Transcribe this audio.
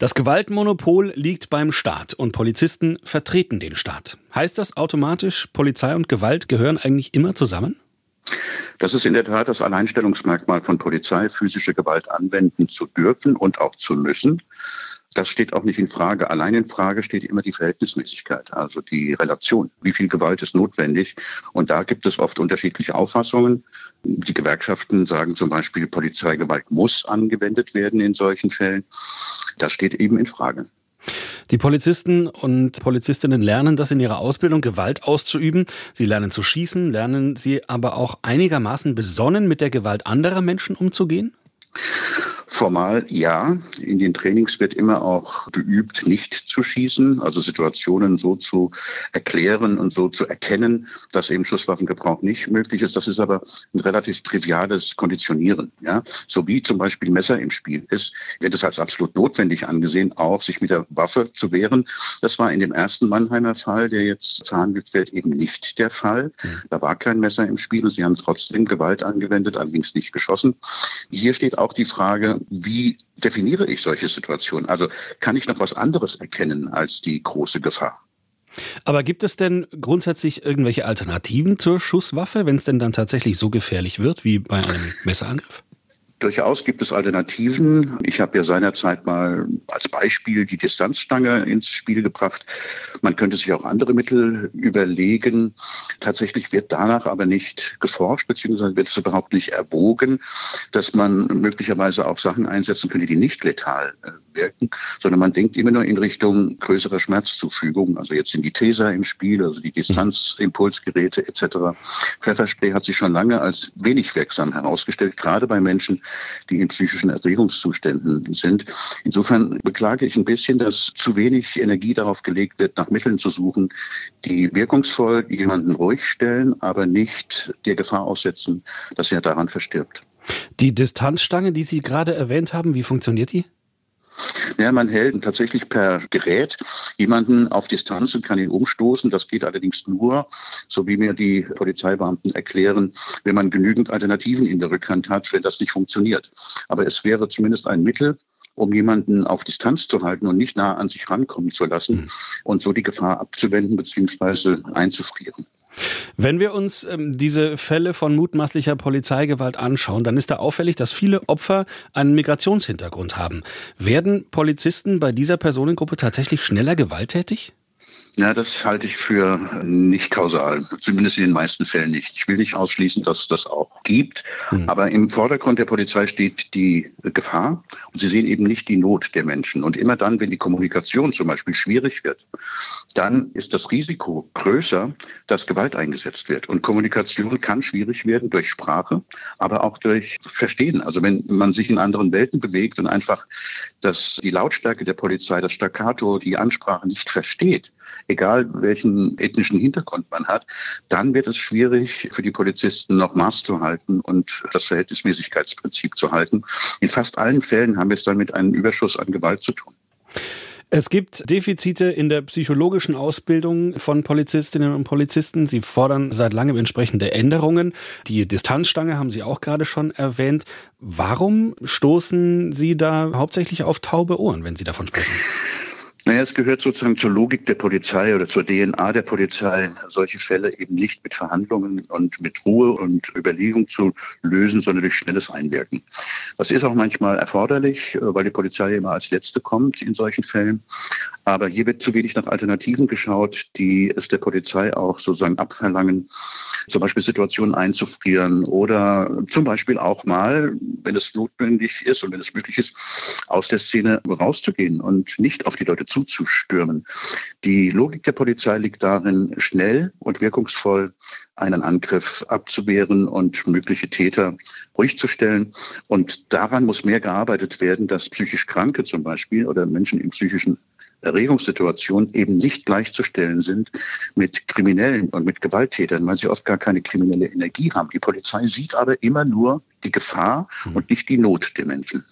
Das Gewaltmonopol liegt beim Staat und Polizisten vertreten den Staat. Heißt das automatisch, Polizei und Gewalt gehören eigentlich immer zusammen? Das ist in der Tat das Alleinstellungsmerkmal von Polizei, physische Gewalt anwenden zu dürfen und auch zu müssen. Das steht auch nicht in Frage. Allein in Frage steht immer die Verhältnismäßigkeit, also die Relation. Wie viel Gewalt ist notwendig? Und da gibt es oft unterschiedliche Auffassungen. Die Gewerkschaften sagen zum Beispiel, Polizeigewalt muss angewendet werden in solchen Fällen. Das steht eben in Frage. Die Polizisten und Polizistinnen lernen das in ihrer Ausbildung, Gewalt auszuüben. Sie lernen zu schießen, lernen sie aber auch einigermaßen besonnen mit der Gewalt anderer Menschen umzugehen? Formal ja. In den Trainings wird immer auch geübt, nicht zu schießen, also Situationen so zu erklären und so zu erkennen, dass eben Schusswaffengebrauch nicht möglich ist. Das ist aber ein relativ triviales Konditionieren. Ja? So wie zum Beispiel Messer im Spiel ist, wird es als absolut notwendig angesehen, auch sich mit der Waffe zu wehren. Das war in dem ersten Mannheimer Fall, der jetzt verhandelt wird, eben nicht der Fall. Da war kein Messer im Spiel und sie haben trotzdem Gewalt angewendet, allerdings nicht geschossen. Hier steht auch die Frage, wie definiere ich solche Situationen? Also kann ich noch was anderes erkennen als die große Gefahr? Aber gibt es denn grundsätzlich irgendwelche Alternativen zur Schusswaffe, wenn es denn dann tatsächlich so gefährlich wird wie bei einem Messerangriff? Durchaus gibt es Alternativen. Ich habe ja seinerzeit mal als Beispiel die Distanzstange ins Spiel gebracht. Man könnte sich auch andere Mittel überlegen. Tatsächlich wird danach aber nicht geforscht, beziehungsweise wird es überhaupt nicht erwogen, dass man möglicherweise auch Sachen einsetzen könnte, die nicht letal äh, wirken, sondern man denkt immer nur in Richtung größerer Schmerzzufügung. Also jetzt sind die Taser im Spiel, also die Distanzimpulsgeräte etc. Pfefferspray hat sich schon lange als wenig wirksam herausgestellt, gerade bei Menschen, die in psychischen Erregungszuständen sind. Insofern beklage ich ein bisschen, dass zu wenig Energie darauf gelegt wird, nach Mitteln zu suchen, die wirkungsvoll jemanden ruhig stellen, aber nicht der Gefahr aussetzen, dass er daran verstirbt. Die Distanzstange, die Sie gerade erwähnt haben, wie funktioniert die? Ja, man hält tatsächlich per Gerät jemanden auf Distanz und kann ihn umstoßen. Das geht allerdings nur, so wie mir die Polizeibeamten erklären, wenn man genügend Alternativen in der Rückhand hat, wenn das nicht funktioniert. Aber es wäre zumindest ein Mittel, um jemanden auf Distanz zu halten und nicht nah an sich rankommen zu lassen mhm. und so die Gefahr abzuwenden bzw. einzufrieren. Wenn wir uns ähm, diese Fälle von mutmaßlicher Polizeigewalt anschauen, dann ist da auffällig, dass viele Opfer einen Migrationshintergrund haben. Werden Polizisten bei dieser Personengruppe tatsächlich schneller gewalttätig? Ja, das halte ich für nicht kausal, zumindest in den meisten Fällen nicht. Ich will nicht ausschließen, dass es das auch gibt, mhm. aber im Vordergrund der Polizei steht die Gefahr und sie sehen eben nicht die Not der Menschen. Und immer dann, wenn die Kommunikation zum Beispiel schwierig wird, dann ist das Risiko größer, dass Gewalt eingesetzt wird. Und Kommunikation kann schwierig werden durch Sprache, aber auch durch Verstehen. Also wenn man sich in anderen Welten bewegt und einfach das, die Lautstärke der Polizei, das Staccato, die Ansprache nicht versteht, egal welchen ethnischen Hintergrund man hat, dann wird es schwierig für die Polizisten noch Maß zu halten und das Verhältnismäßigkeitsprinzip zu halten. In fast allen Fällen haben wir es dann mit einem Überschuss an Gewalt zu tun. Es gibt Defizite in der psychologischen Ausbildung von Polizistinnen und Polizisten. Sie fordern seit langem entsprechende Änderungen. Die Distanzstange haben Sie auch gerade schon erwähnt. Warum stoßen Sie da hauptsächlich auf taube Ohren, wenn Sie davon sprechen? Naja, es gehört sozusagen zur Logik der Polizei oder zur DNA der Polizei, solche Fälle eben nicht mit Verhandlungen und mit Ruhe und Überlegung zu lösen, sondern durch schnelles Einwirken. Das ist auch manchmal erforderlich, weil die Polizei immer als Letzte kommt in solchen Fällen. Aber hier wird zu wenig nach Alternativen geschaut, die es der Polizei auch sozusagen abverlangen, zum Beispiel Situationen einzufrieren oder zum Beispiel auch mal, wenn es notwendig ist und wenn es möglich ist, aus der Szene rauszugehen und nicht auf die Leute zuzustürmen. Die Logik der Polizei liegt darin, schnell und wirkungsvoll einen Angriff abzuwehren und mögliche Täter ruhig zu stellen. Und daran muss mehr gearbeitet werden, dass psychisch Kranke zum Beispiel oder Menschen in psychischen Erregungssituationen eben nicht gleichzustellen sind mit Kriminellen und mit Gewalttätern, weil sie oft gar keine kriminelle Energie haben. Die Polizei sieht aber immer nur die Gefahr und nicht die Not der Menschen.